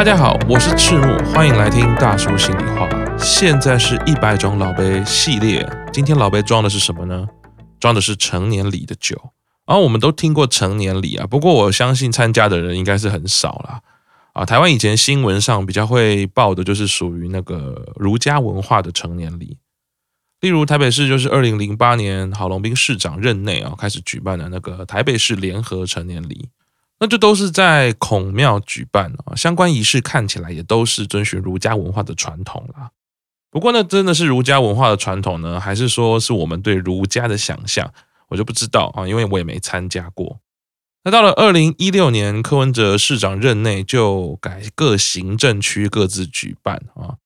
大家好，我是赤木，欢迎来听大叔心里话。现在是一百种老杯系列，今天老杯装的是什么呢？装的是成年礼的酒。然后我们都听过成年礼啊，不过我相信参加的人应该是很少啦。啊，台湾以前新闻上比较会报的就是属于那个儒家文化的成年礼，例如台北市就是二零零八年郝龙斌市长任内啊开始举办的那个台北市联合成年礼。那这都是在孔庙举办啊，相关仪式看起来也都是遵循儒家文化的传统啦。不过呢，真的是儒家文化的传统呢，还是说是我们对儒家的想象，我就不知道啊，因为我也没参加过。那到了二零一六年，柯文哲市长任内就改各行政区各自举办啊，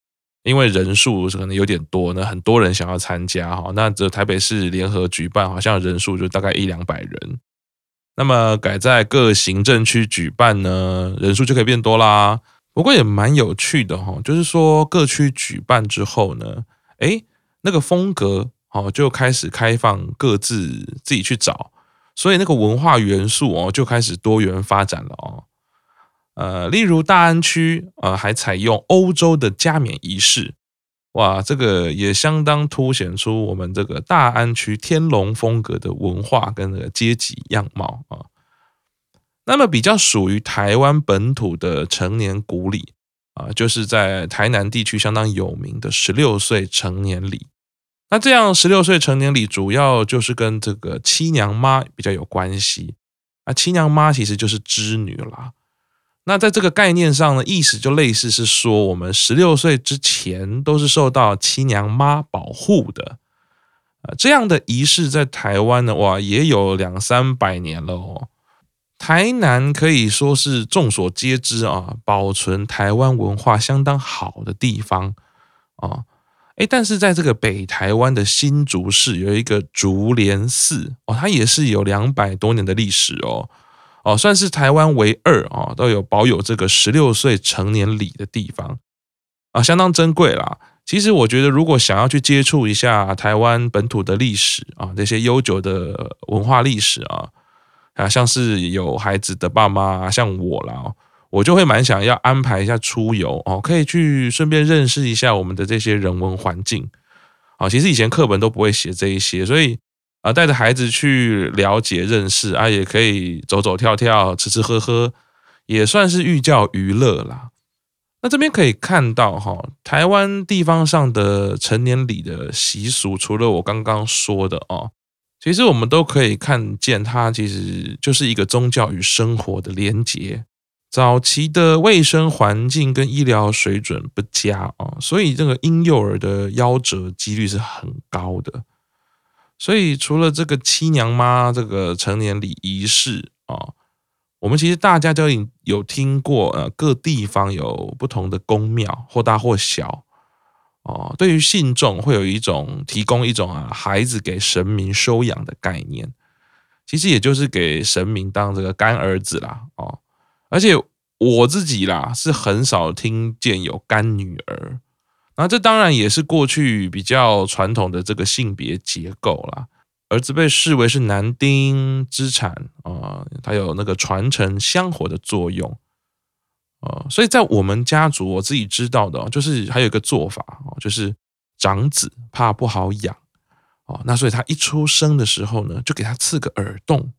因为人数可能有点多呢，很多人想要参加哈。那这台北市联合举办，好像人数就大概一两百人。那么改在各行政区举办呢，人数就可以变多啦。不过也蛮有趣的哈，就是说各区举办之后呢，诶，那个风格哦就开始开放，各自自己去找，所以那个文化元素哦就开始多元发展了哦。呃，例如大安区啊，还采用欧洲的加冕仪式。哇，这个也相当凸显出我们这个大安区天龙风格的文化跟那个阶级样貌啊。那么比较属于台湾本土的成年古礼啊，就是在台南地区相当有名的十六岁成年礼。那这样十六岁成年礼主要就是跟这个七娘妈比较有关系啊。七娘妈其实就是织女啦。那在这个概念上呢，意思就类似是说，我们十六岁之前都是受到七娘妈保护的，啊，这样的仪式在台湾呢，哇，也有两三百年了哦。台南可以说是众所皆知啊，保存台湾文化相当好的地方啊，诶，但是在这个北台湾的新竹市有一个竹莲寺哦，它也是有两百多年的历史哦。哦，算是台湾唯二啊，都有保有这个十六岁成年礼的地方啊，相当珍贵啦。其实我觉得，如果想要去接触一下台湾本土的历史啊，这些悠久的文化历史啊，啊，像是有孩子的爸妈，像我啦，我就会蛮想要安排一下出游哦，可以去顺便认识一下我们的这些人文环境。啊，其实以前课本都不会写这一些，所以。啊，带着孩子去了解认识啊，也可以走走跳跳、吃吃喝喝，也算是寓教于乐啦。那这边可以看到哈，台湾地方上的成年礼的习俗，除了我刚刚说的哦，其实我们都可以看见，它其实就是一个宗教与生活的连结。早期的卫生环境跟医疗水准不佳啊，所以这个婴幼儿的夭折几率是很高的。所以，除了这个七娘妈这个成年礼仪式啊，我们其实大家都已有听过，呃，各地方有不同的宫庙，或大或小，哦，对于信众会有一种提供一种啊孩子给神明收养的概念，其实也就是给神明当这个干儿子啦，哦，而且我自己啦是很少听见有干女儿。那这当然也是过去比较传统的这个性别结构啦，儿子被视为是男丁之产啊，它有那个传承香火的作用啊，所以在我们家族我自己知道的，就是还有一个做法哦，就是长子怕不好养哦，那所以他一出生的时候呢，就给他刺个耳洞，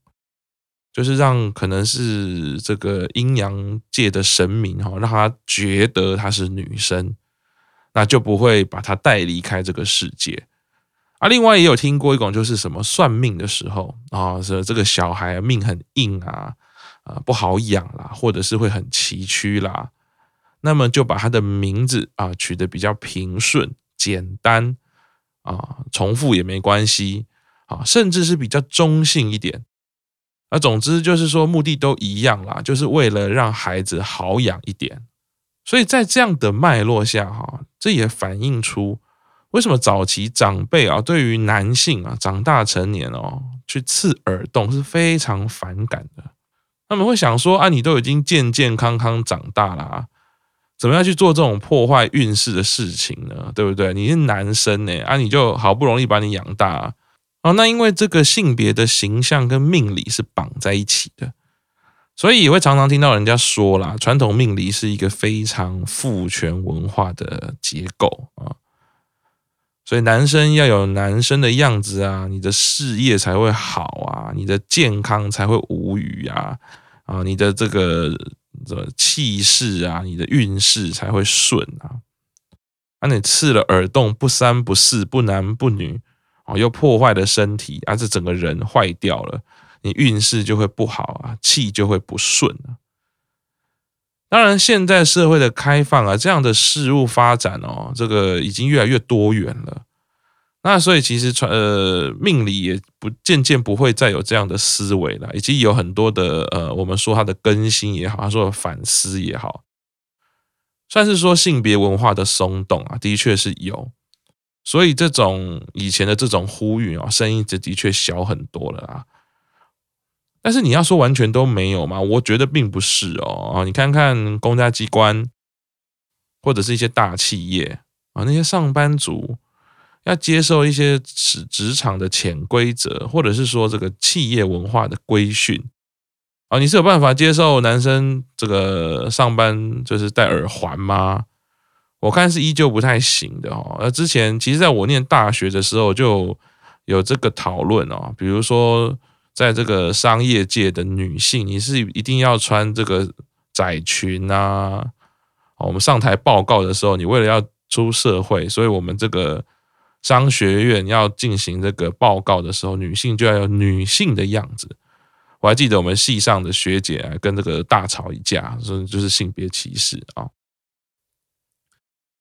就是让可能是这个阴阳界的神明哈，让他觉得她是女生。那就不会把他带离开这个世界啊。另外也有听过一种，就是什么算命的时候啊，说这个小孩命很硬啊，啊不好养啦，或者是会很崎岖啦，那么就把他的名字啊取得比较平顺、简单啊，重复也没关系啊，甚至是比较中性一点。啊，总之就是说目的都一样啦，就是为了让孩子好养一点。所以在这样的脉络下，哈，这也反映出为什么早期长辈啊，对于男性啊长大成年哦，去刺耳洞是非常反感的。他们会想说啊，你都已经健健康康长大了，怎么样去做这种破坏运势的事情呢？对不对？你是男生呢，啊，你就好不容易把你养大啊，哦，那因为这个性别的形象跟命理是绑在一起的。所以也会常常听到人家说啦，传统命理是一个非常父权文化的结构啊。所以男生要有男生的样子啊，你的事业才会好啊，你的健康才会无虞啊，啊，你的这个这气势啊，你的运势才会顺啊。啊，你刺了耳洞，不三不四，不男不女，哦，又破坏了身体，啊，这整个人坏掉了，你运势就会不好啊，气就会不顺啊。当然，现在社会的开放啊，这样的事物发展哦，这个已经越来越多元了。那所以其实传呃命理也不渐渐不会再有这样的思维了，以及有很多的呃，我们说它的更新也好，他说反思也好，算是说性别文化的松动啊，的确是有。所以这种以前的这种呼吁啊，声音这的确小很多了啊。但是你要说完全都没有吗？我觉得并不是哦。你看看公家机关，或者是一些大企业啊，那些上班族要接受一些职职场的潜规则，或者是说这个企业文化的规训啊，你是有办法接受男生这个上班就是戴耳环吗？我看是依旧不太行的哦。那之前其实在我念大学的时候就有这个讨论哦，比如说。在这个商业界的女性，你是一定要穿这个窄裙啊？我们上台报告的时候，你为了要出社会，所以我们这个商学院要进行这个报告的时候，女性就要有女性的样子。我还记得我们系上的学姐啊，跟这个大吵一架，说就是性别歧视啊。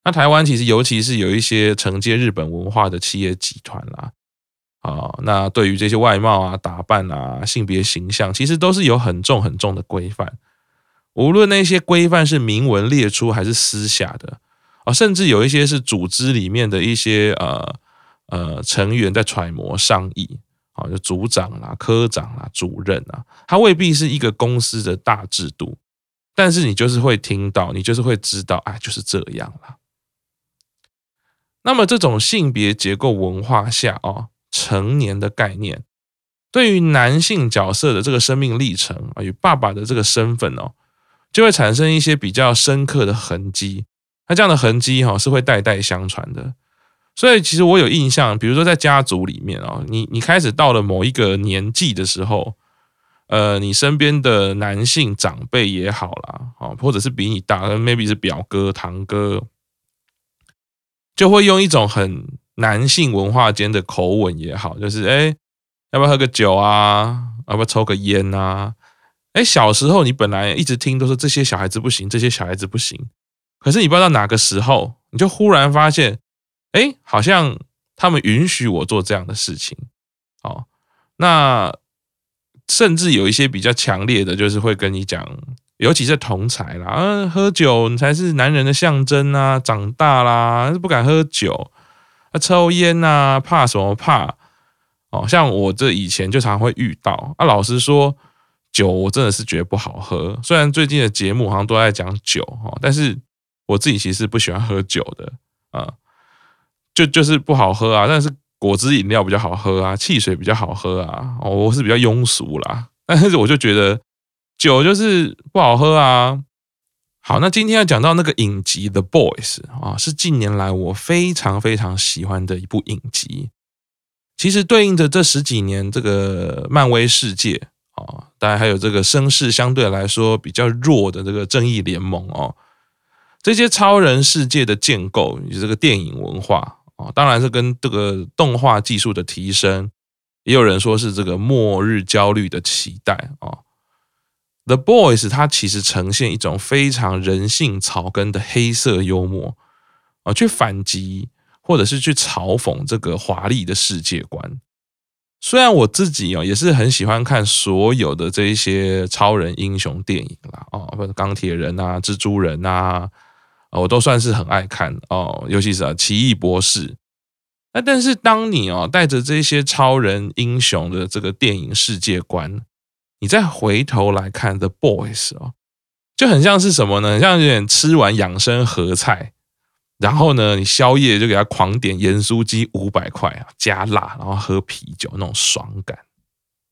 那台湾其实尤其是有一些承接日本文化的企业集团啦。啊，啊那对于这些外貌啊、打扮啊、性别形象，其实都是有很重很重的规范。无论那些规范是明文列出还是私下的啊，甚至有一些是组织里面的一些呃呃成员在揣摩上意啊，就组长啦、科长啦、主任啊，他未必是一个公司的大制度，但是你就是会听到，你就是会知道，哎，就是这样啦。那么这种性别结构文化下啊。成年的概念，对于男性角色的这个生命历程啊，与爸爸的这个身份哦，就会产生一些比较深刻的痕迹。那这样的痕迹哈，是会代代相传的。所以其实我有印象，比如说在家族里面啊，你你开始到了某一个年纪的时候，呃，你身边的男性长辈也好啦，啊，或者是比你大，maybe 是表哥、堂哥，就会用一种很。男性文化间的口吻也好，就是哎，要不要喝个酒啊？要不要抽个烟啊？哎，小时候你本来一直听都说这些小孩子不行，这些小孩子不行。可是你不知道哪个时候，你就忽然发现，哎，好像他们允许我做这样的事情。哦，那甚至有一些比较强烈的，就是会跟你讲，尤其是同侪啦，啊，喝酒你才是男人的象征啊，长大啦，不敢喝酒。抽烟呐、啊，怕什么怕？哦，像我这以前就常会遇到啊。老实说，酒我真的是觉得不好喝。虽然最近的节目好像都在讲酒哈，但是我自己其实不喜欢喝酒的啊。就就是不好喝啊。但是果汁饮料比较好喝啊，汽水比较好喝啊。我是比较庸俗啦，但是我就觉得酒就是不好喝啊。好，那今天要讲到那个影集《The Boys》啊，是近年来我非常非常喜欢的一部影集。其实对应着这十几年这个漫威世界啊，当然还有这个声势相对来说比较弱的这个正义联盟哦，这些超人世界的建构与这个电影文化啊，当然是跟这个动画技术的提升，也有人说是这个末日焦虑的期待啊。The Boys，它其实呈现一种非常人性草根的黑色幽默啊，去反击或者是去嘲讽这个华丽的世界观。虽然我自己啊也是很喜欢看所有的这一些超人英雄电影啦，哦，不是钢铁人啊、蜘蛛人啊，我都算是很爱看哦，尤其是啊奇异博士。那但是当你哦带着这些超人英雄的这个电影世界观。你再回头来看《The Boys》哦，就很像是什么呢？像有点吃完养生合菜，然后呢，你宵夜就给他狂点盐酥鸡五百块啊，加辣，然后喝啤酒那种爽感。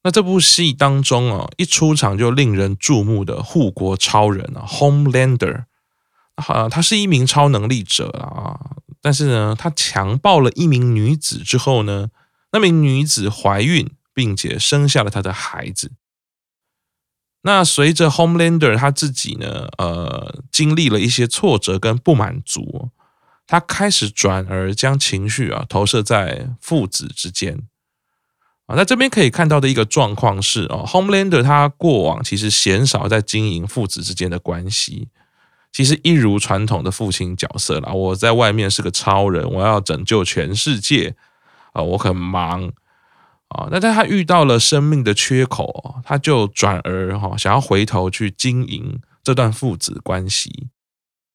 那这部戏当中啊，一出场就令人注目的护国超人啊，Homelander，啊，他是一名超能力者啊，但是呢，他强暴了一名女子之后呢，那名女子怀孕，并且生下了他的孩子。那随着 Homelander 他自己呢，呃，经历了一些挫折跟不满足，他开始转而将情绪啊投射在父子之间。啊，那这边可以看到的一个状况是哦，Homelander 他过往其实鲜少在经营父子之间的关系，其实一如传统的父亲角色啦。我在外面是个超人，我要拯救全世界啊，我很忙啊。那但他遇到了生命的缺口，他就转而哈想要回头去经营这段父子关系。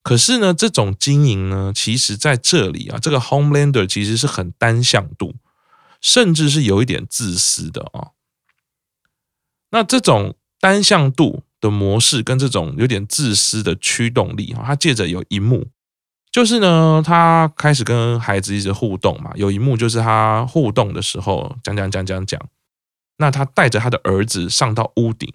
可是呢，这种经营呢，其实在这里啊，这个 Homelander 其实是很单向度。甚至是有一点自私的啊。那这种单向度的模式跟这种有点自私的驱动力啊，他借着有一幕，就是呢，他开始跟孩子一直互动嘛。有一幕就是他互动的时候，讲讲讲讲讲，那他带着他的儿子上到屋顶，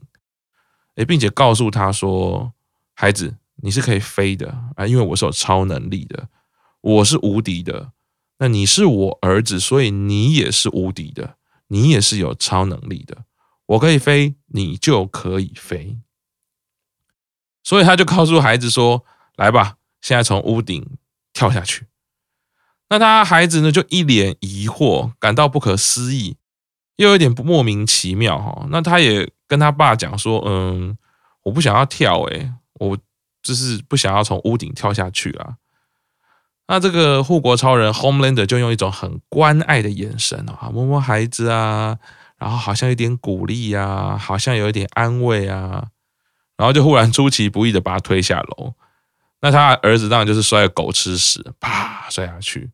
诶，并且告诉他说：“孩子，你是可以飞的啊，因为我是有超能力的，我是无敌的。”那你是我儿子，所以你也是无敌的，你也是有超能力的。我可以飞，你就可以飞。所以他就告诉孩子说：“来吧，现在从屋顶跳下去。”那他孩子呢，就一脸疑惑，感到不可思议，又有点莫名其妙哈。那他也跟他爸讲说：“嗯，我不想要跳，诶，我就是不想要从屋顶跳下去啊。”那这个护国超人 Homelander 就用一种很关爱的眼神啊，摸摸孩子啊，然后好像有点鼓励啊，好像有一点安慰啊，然后就忽然出其不意的把他推下楼。那他儿子当然就是摔个狗吃屎，啪摔下去。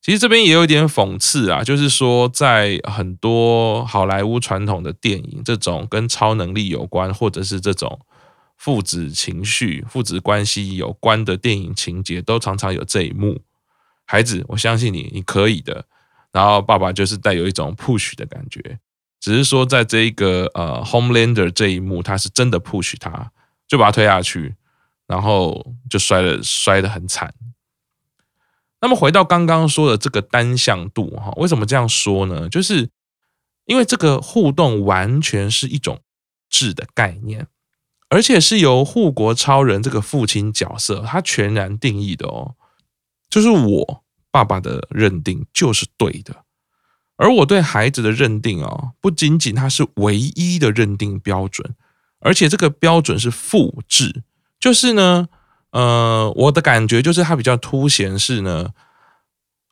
其实这边也有一点讽刺啊，就是说在很多好莱坞传统的电影，这种跟超能力有关，或者是这种。父子情绪、父子关系有关的电影情节，都常常有这一幕。孩子，我相信你，你可以的。然后爸爸就是带有一种 push 的感觉，只是说在这一个呃 Homelander 这一幕，他是真的 push 他，就把他推下去，然后就摔了，摔得很惨。那么回到刚刚说的这个单向度哈，为什么这样说呢？就是因为这个互动完全是一种质的概念。而且是由护国超人这个父亲角色他全然定义的哦，就是我爸爸的认定就是对的，而我对孩子的认定哦，不仅仅他是唯一的认定标准，而且这个标准是复制，就是呢，呃，我的感觉就是他比较凸显是呢，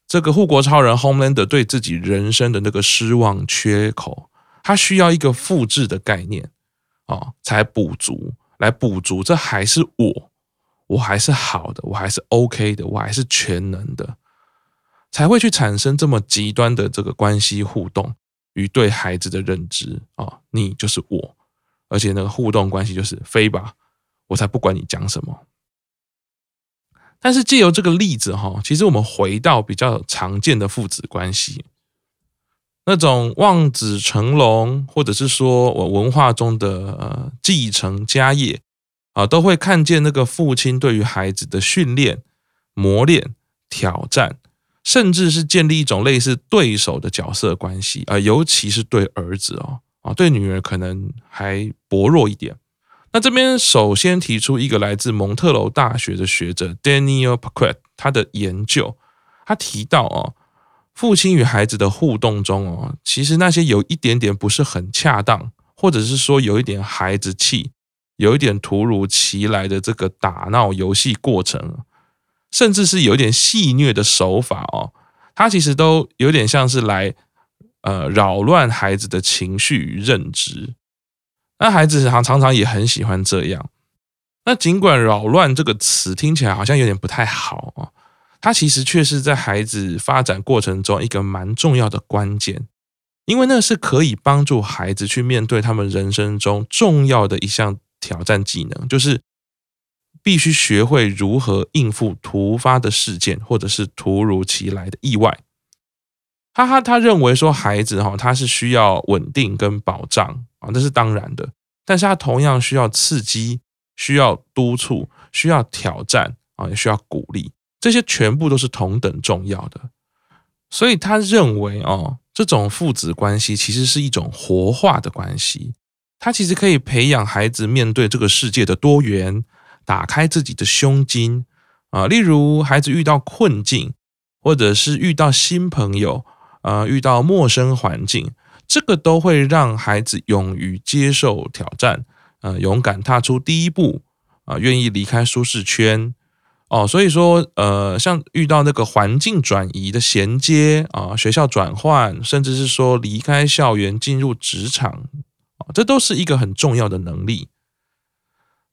这个护国超人 Homelander 对自己人生的那个失望缺口，他需要一个复制的概念。哦，才补足，来补足，这还是我，我还是好的，我还是 OK 的，我还是全能的，才会去产生这么极端的这个关系互动与对孩子的认知啊、你就是我，而且那个互动关系就是飞吧，我才不管你讲什么。但是借由这个例子哈，其实我们回到比较常见的父子关系。那种望子成龙，或者是说我文化中的呃继承家业啊，都会看见那个父亲对于孩子的训练、磨练、挑战，甚至是建立一种类似对手的角色关系啊，尤其是对儿子哦啊，对女儿可能还薄弱一点。那这边首先提出一个来自蒙特娄大学的学者 Daniel Paquet，他的研究，他提到哦。父亲与孩子的互动中哦，其实那些有一点点不是很恰当，或者是说有一点孩子气，有一点突如其来的这个打闹游戏过程，甚至是有一点戏谑的手法哦，他其实都有点像是来呃扰乱孩子的情绪与认知。那孩子常常常也很喜欢这样。那尽管“扰乱”这个词听起来好像有点不太好哦。它其实却是在孩子发展过程中一个蛮重要的关键，因为那是可以帮助孩子去面对他们人生中重要的一项挑战技能，就是必须学会如何应付突发的事件或者是突如其来的意外。哈哈，他认为说孩子哈，他是需要稳定跟保障啊，这是当然的。但是他同样需要刺激，需要督促，需要挑战啊，也需要鼓励，这些全部都是同等重要的。所以他认为哦，这种父子关系其实是一种活化的关系，他其实可以培养孩子面对这个世界的多元，打开自己的胸襟啊。例如，孩子遇到困境，或者是遇到新朋友啊，遇到陌生环境。这个都会让孩子勇于接受挑战，呃，勇敢踏出第一步，啊、愿意离开舒适圈，哦，所以说，呃，像遇到那个环境转移的衔接啊、学校转换，甚至是说离开校园进入职场，啊、这都是一个很重要的能力。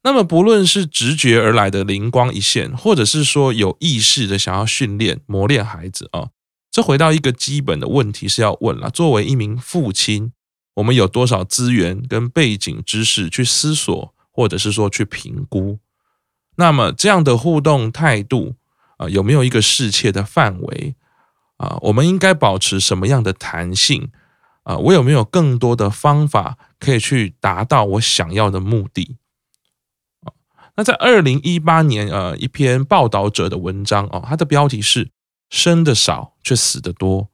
那么，不论是直觉而来的灵光一现，或者是说有意识的想要训练磨练孩子啊。这回到一个基本的问题是要问了：作为一名父亲，我们有多少资源跟背景知识去思索，或者是说去评估？那么这样的互动态度啊，有没有一个适切的范围啊？我们应该保持什么样的弹性啊？我有没有更多的方法可以去达到我想要的目的？啊，那在二零一八年呃一篇报道者的文章啊，它的标题是。生的少却死的多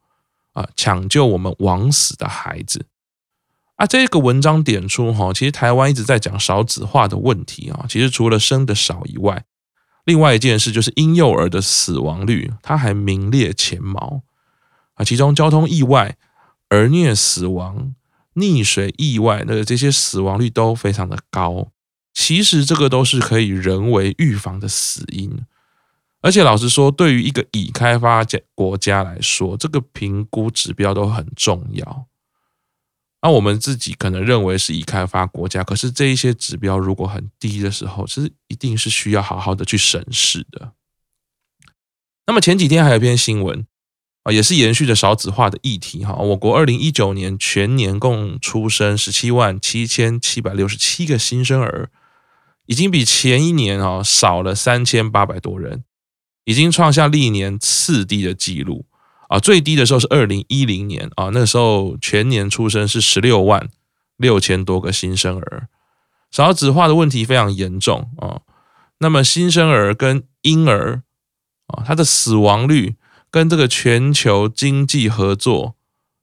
啊！抢救我们枉死的孩子啊！这个文章点出哈，其实台湾一直在讲少子化的问题啊。其实除了生的少以外，另外一件事就是婴幼儿的死亡率，它还名列前茅啊。其中交通意外、儿虐死亡、溺水意外的这些死亡率都非常的高。其实这个都是可以人为预防的死因。而且老实说，对于一个已开发家国家来说，这个评估指标都很重要。那我们自己可能认为是已开发国家，可是这一些指标如果很低的时候，其实一定是需要好好的去审视的。那么前几天还有一篇新闻啊，也是延续着少子化的议题哈。我国二零一九年全年共出生十七万七千七百六十七个新生儿，已经比前一年啊少了三千八百多人。已经创下历年次低的记录啊！最低的时候是二零一零年啊，那时候全年出生是十六万六千多个新生儿，少子化的问题非常严重啊。那么新生儿跟婴儿啊，它的死亡率跟这个全球经济合作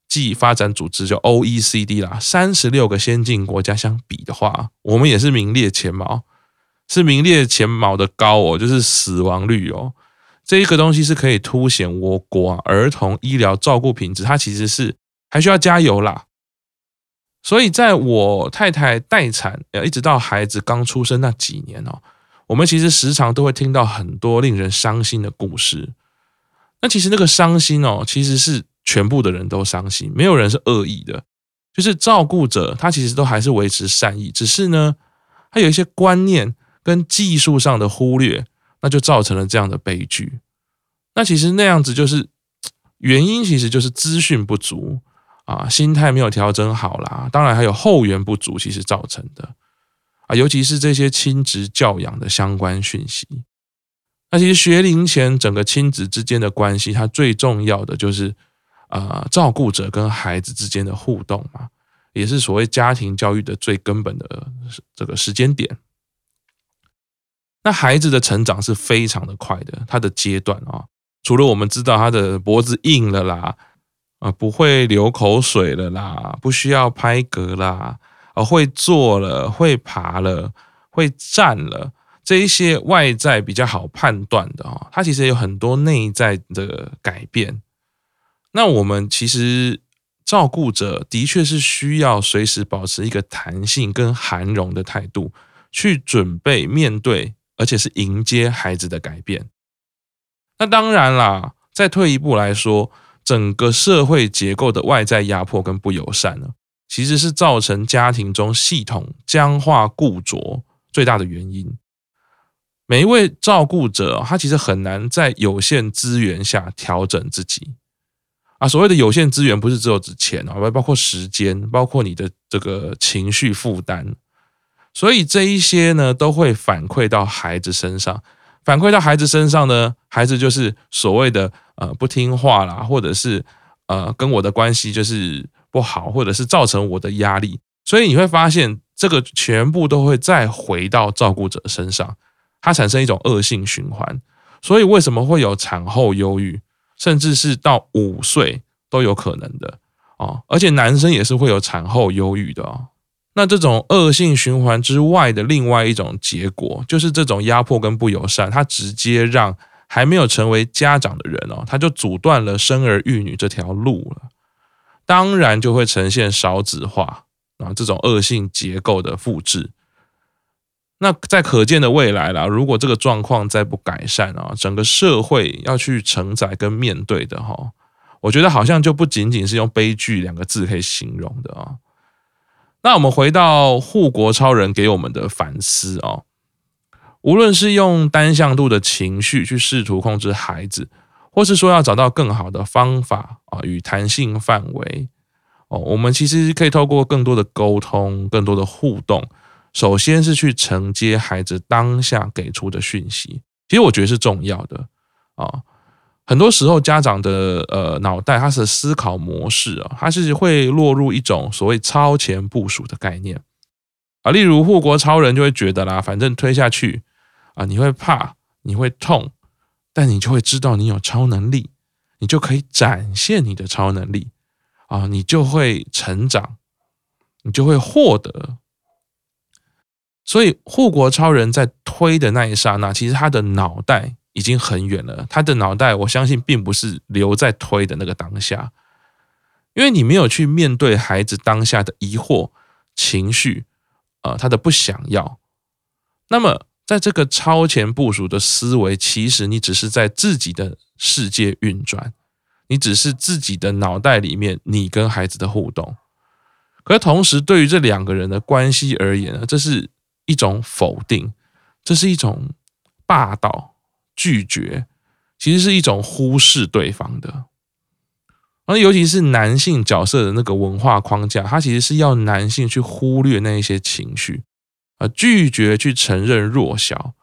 暨发展组织就 OECD 啦，三十六个先进国家相比的话，我们也是名列前茅，是名列前茅的高哦，就是死亡率哦。这一个东西是可以凸显我国啊儿童医疗照顾品质，它其实是还需要加油啦。所以在我太太待产，呃，一直到孩子刚出生那几年哦，我们其实时常都会听到很多令人伤心的故事。那其实那个伤心哦，其实是全部的人都伤心，没有人是恶意的，就是照顾者他其实都还是维持善意，只是呢，他有一些观念跟技术上的忽略。那就造成了这样的悲剧。那其实那样子就是原因，其实就是资讯不足啊，心态没有调整好啦。当然还有后援不足，其实造成的啊，尤其是这些亲职教养的相关讯息。那其实学龄前整个亲子之间的关系，它最重要的就是啊，照顾者跟孩子之间的互动嘛，也是所谓家庭教育的最根本的这个时间点。那孩子的成长是非常的快的，他的阶段啊，除了我们知道他的脖子硬了啦，啊，不会流口水了啦，不需要拍嗝啦，啊，会坐了，会爬了，会站了，这一些外在比较好判断的啊，他其实有很多内在的改变。那我们其实照顾者的确是需要随时保持一个弹性跟涵容的态度，去准备面对。而且是迎接孩子的改变。那当然啦，再退一步来说，整个社会结构的外在压迫跟不友善呢，其实是造成家庭中系统僵化固着最大的原因。每一位照顾者，他其实很难在有限资源下调整自己啊。所谓的有限资源，不是只有指钱啊，包括时间，包括你的这个情绪负担。所以这一些呢，都会反馈到孩子身上，反馈到孩子身上呢，孩子就是所谓的呃不听话啦，或者是呃跟我的关系就是不好，或者是造成我的压力，所以你会发现这个全部都会再回到照顾者身上，它产生一种恶性循环。所以为什么会有产后忧郁，甚至是到五岁都有可能的啊？而且男生也是会有产后忧郁的哦。那这种恶性循环之外的另外一种结果，就是这种压迫跟不友善，它直接让还没有成为家长的人哦，他就阻断了生儿育女这条路了。当然就会呈现少子化啊这种恶性结构的复制。那在可见的未来啦，如果这个状况再不改善啊，整个社会要去承载跟面对的哈，我觉得好像就不仅仅是用悲剧两个字可以形容的啊。那我们回到护国超人给我们的反思哦，无论是用单向度的情绪去试图控制孩子，或是说要找到更好的方法啊与弹性范围哦，我们其实可以透过更多的沟通、更多的互动。首先是去承接孩子当下给出的讯息，其实我觉得是重要的啊。很多时候家长的呃脑袋，他是思考模式啊，他是会落入一种所谓超前部署的概念啊。例如护国超人就会觉得啦，反正推下去啊，你会怕，你会痛，但你就会知道你有超能力，你就可以展现你的超能力啊，你就会成长，你就会获得。所以，护国超人在推的那一刹那，其实他的脑袋已经很远了。他的脑袋，我相信并不是留在推的那个当下，因为你没有去面对孩子当下的疑惑、情绪，啊，他的不想要。那么，在这个超前部署的思维，其实你只是在自己的世界运转，你只是自己的脑袋里面，你跟孩子的互动。可是同时，对于这两个人的关系而言呢，这是。一种否定，这是一种霸道拒绝，其实是一种忽视对方的。而尤其是男性角色的那个文化框架，它其实是要男性去忽略那一些情绪，啊，拒绝去承认弱小、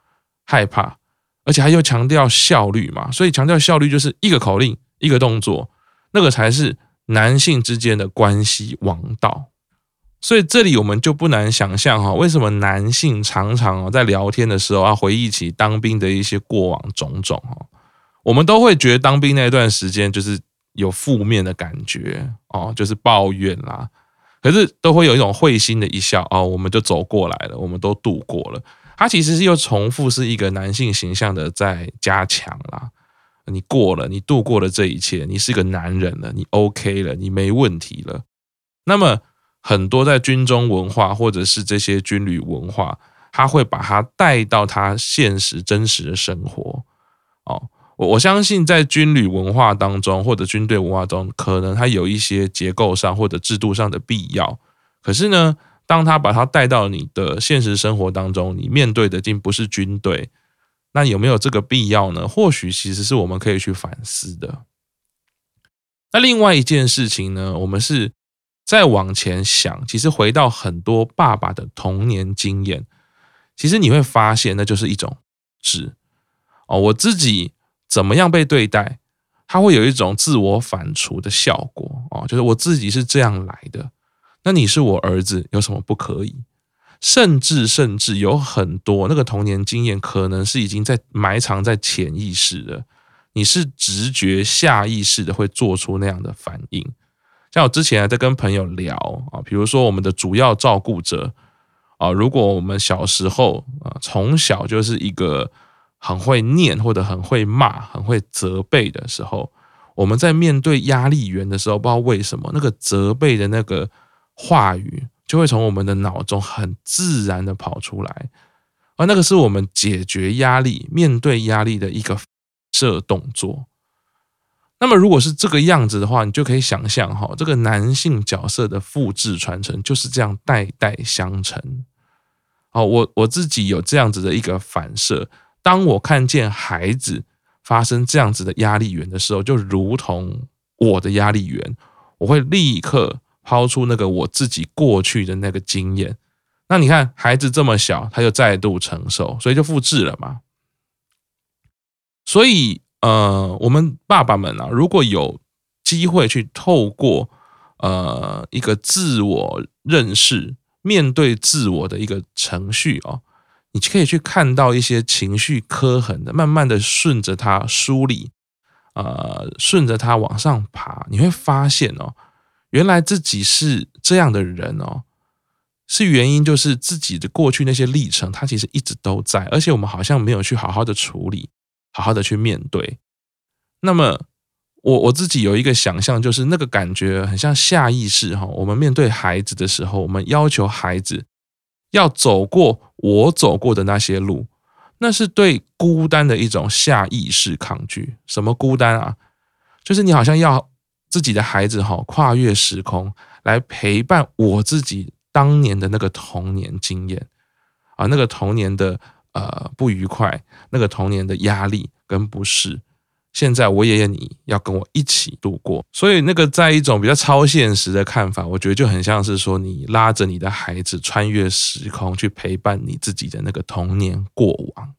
害怕，而且还要强调效率嘛。所以强调效率就是一个口令、一个动作，那个才是男性之间的关系王道。所以这里我们就不难想象哈，为什么男性常常哦在聊天的时候啊，回忆起当兵的一些过往种种哦，我们都会觉得当兵那段时间就是有负面的感觉哦，就是抱怨啦，可是都会有一种会心的一笑哦，我们就走过来了，我们都度过了。他其实是又重复是一个男性形象的在加强啦，你过了，你度过了这一切，你是个男人了，你 OK 了，你没问题了，那么。很多在军中文化或者是这些军旅文化，他会把它带到他现实真实的生活。哦，我我相信在军旅文化当中或者军队文化中，可能它有一些结构上或者制度上的必要。可是呢，当他把它带到你的现实生活当中，你面对的竟不是军队，那有没有这个必要呢？或许其实是我们可以去反思的。那另外一件事情呢，我们是。再往前想，其实回到很多爸爸的童年经验，其实你会发现，那就是一种指哦，我自己怎么样被对待，它会有一种自我反刍的效果哦，就是我自己是这样来的，那你是我儿子，有什么不可以？甚至甚至有很多那个童年经验，可能是已经在埋藏在潜意识的，你是直觉下意识的会做出那样的反应。像我之前还在跟朋友聊啊，比如说我们的主要照顾者啊，如果我们小时候啊，从小就是一个很会念或者很会骂、很会责备的时候，我们在面对压力源的时候，不知道为什么那个责备的那个话语就会从我们的脑中很自然的跑出来，而那个是我们解决压力、面对压力的一个设动作。那么，如果是这个样子的话，你就可以想象哈，这个男性角色的复制传承就是这样代代相承。哦，我我自己有这样子的一个反射，当我看见孩子发生这样子的压力源的时候，就如同我的压力源，我会立刻抛出那个我自己过去的那个经验。那你看，孩子这么小，他就再度承受，所以就复制了嘛。所以。呃，我们爸爸们啊，如果有机会去透过呃一个自我认识、面对自我的一个程序哦，你可以去看到一些情绪刻痕的，慢慢的顺着它梳理，呃，顺着它往上爬，你会发现哦，原来自己是这样的人哦。是原因，就是自己的过去那些历程，它其实一直都在，而且我们好像没有去好好的处理，好好的去面对。那么，我我自己有一个想象，就是那个感觉很像下意识哈。我们面对孩子的时候，我们要求孩子要走过我走过的那些路，那是对孤单的一种下意识抗拒。什么孤单啊？就是你好像要自己的孩子哈跨越时空来陪伴我自己。当年的那个童年经验啊，那个童年的呃不愉快，那个童年的压力跟不适，现在我爷爷你要跟我一起度过，所以那个在一种比较超现实的看法，我觉得就很像是说你拉着你的孩子穿越时空去陪伴你自己的那个童年过往，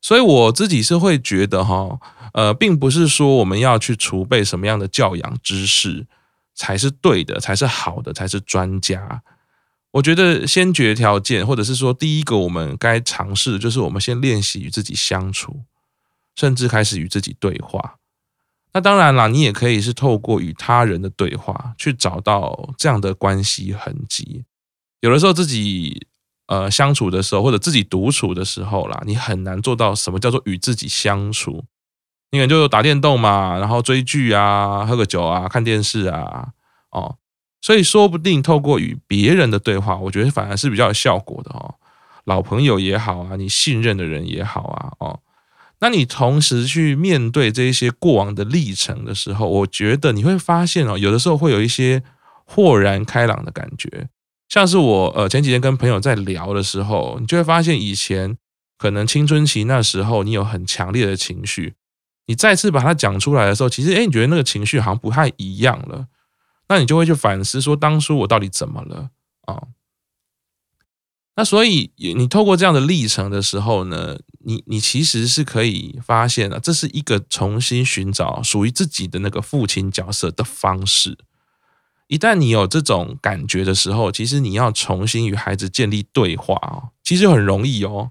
所以我自己是会觉得哈，呃，并不是说我们要去储备什么样的教养知识才是对的，才是好的，才是专家。我觉得先决条件，或者是说第一个我们该尝试的，就是我们先练习与自己相处，甚至开始与自己对话。那当然啦，你也可以是透过与他人的对话，去找到这样的关系痕迹。有的时候自己呃相处的时候，或者自己独处的时候啦，你很难做到什么叫做与自己相处。你可能就打电动嘛，然后追剧啊，喝个酒啊，看电视啊，哦。所以说不定透过与别人的对话，我觉得反而是比较有效果的哦。老朋友也好啊，你信任的人也好啊，哦，那你同时去面对这一些过往的历程的时候，我觉得你会发现哦，有的时候会有一些豁然开朗的感觉。像是我呃前几天跟朋友在聊的时候，你就会发现以前可能青春期那时候你有很强烈的情绪，你再次把它讲出来的时候，其实诶，你觉得那个情绪好像不太一样了。那你就会去反思说，当初我到底怎么了啊？那所以你透过这样的历程的时候呢，你你其实是可以发现啊，这是一个重新寻找属于自己的那个父亲角色的方式。一旦你有这种感觉的时候，其实你要重新与孩子建立对话啊，其实很容易哦，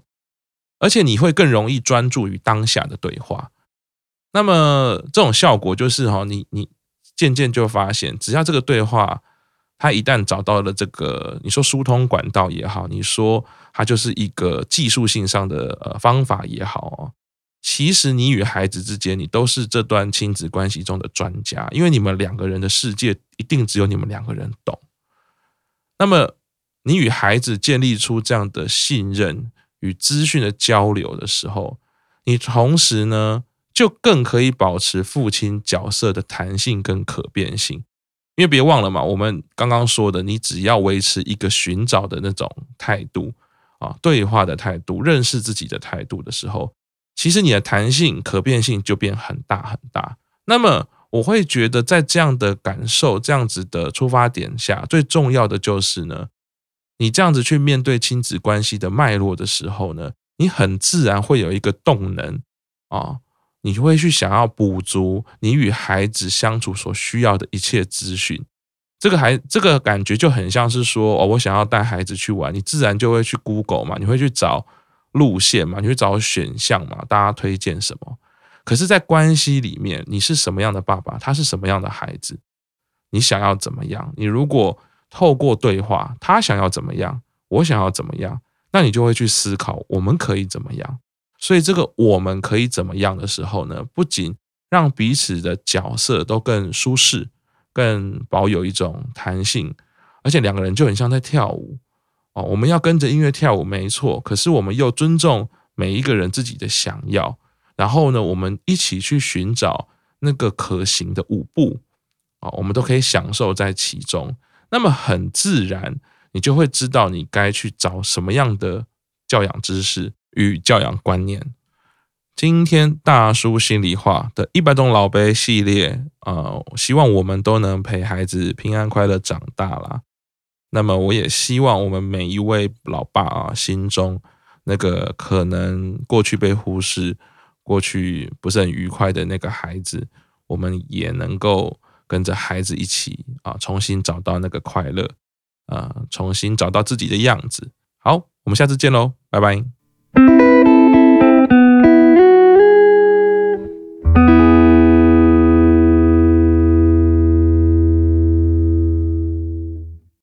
而且你会更容易专注于当下的对话。那么这种效果就是哈，你你。渐渐就发现，只要这个对话，他一旦找到了这个，你说疏通管道也好，你说它就是一个技术性上的呃方法也好哦，其实你与孩子之间，你都是这段亲子关系中的专家，因为你们两个人的世界一定只有你们两个人懂。那么，你与孩子建立出这样的信任与资讯的交流的时候，你同时呢，就更可以保持父亲角色的弹性跟可变性，因为别忘了嘛，我们刚刚说的，你只要维持一个寻找的那种态度啊，对话的态度，认识自己的态度的时候，其实你的弹性、可变性就变很大很大。那么，我会觉得在这样的感受、这样子的出发点下，最重要的就是呢，你这样子去面对亲子关系的脉络的时候呢，你很自然会有一个动能啊。你会去想要补足你与孩子相处所需要的一切资讯，这个还这个感觉就很像是说哦，我想要带孩子去玩，你自然就会去 Google 嘛，你会去找路线嘛，你会找选项嘛，大家推荐什么？可是，在关系里面，你是什么样的爸爸，他是什么样的孩子，你想要怎么样？你如果透过对话，他想要怎么样，我想要怎么样，那你就会去思考，我们可以怎么样？所以，这个我们可以怎么样的时候呢？不仅让彼此的角色都更舒适，更保有一种弹性，而且两个人就很像在跳舞哦。我们要跟着音乐跳舞，没错。可是我们又尊重每一个人自己的想要，然后呢，我们一起去寻找那个可行的舞步啊，我们都可以享受在其中。那么很自然，你就会知道你该去找什么样的教养知识。与教养观念，今天大叔心里话的一百种老杯系列，呃，希望我们都能陪孩子平安快乐长大啦。那么，我也希望我们每一位老爸啊，心中那个可能过去被忽视、过去不是很愉快的那个孩子，我们也能够跟着孩子一起啊，重新找到那个快乐，啊，重新找到自己的样子。好，我们下次见喽，拜拜。thank you.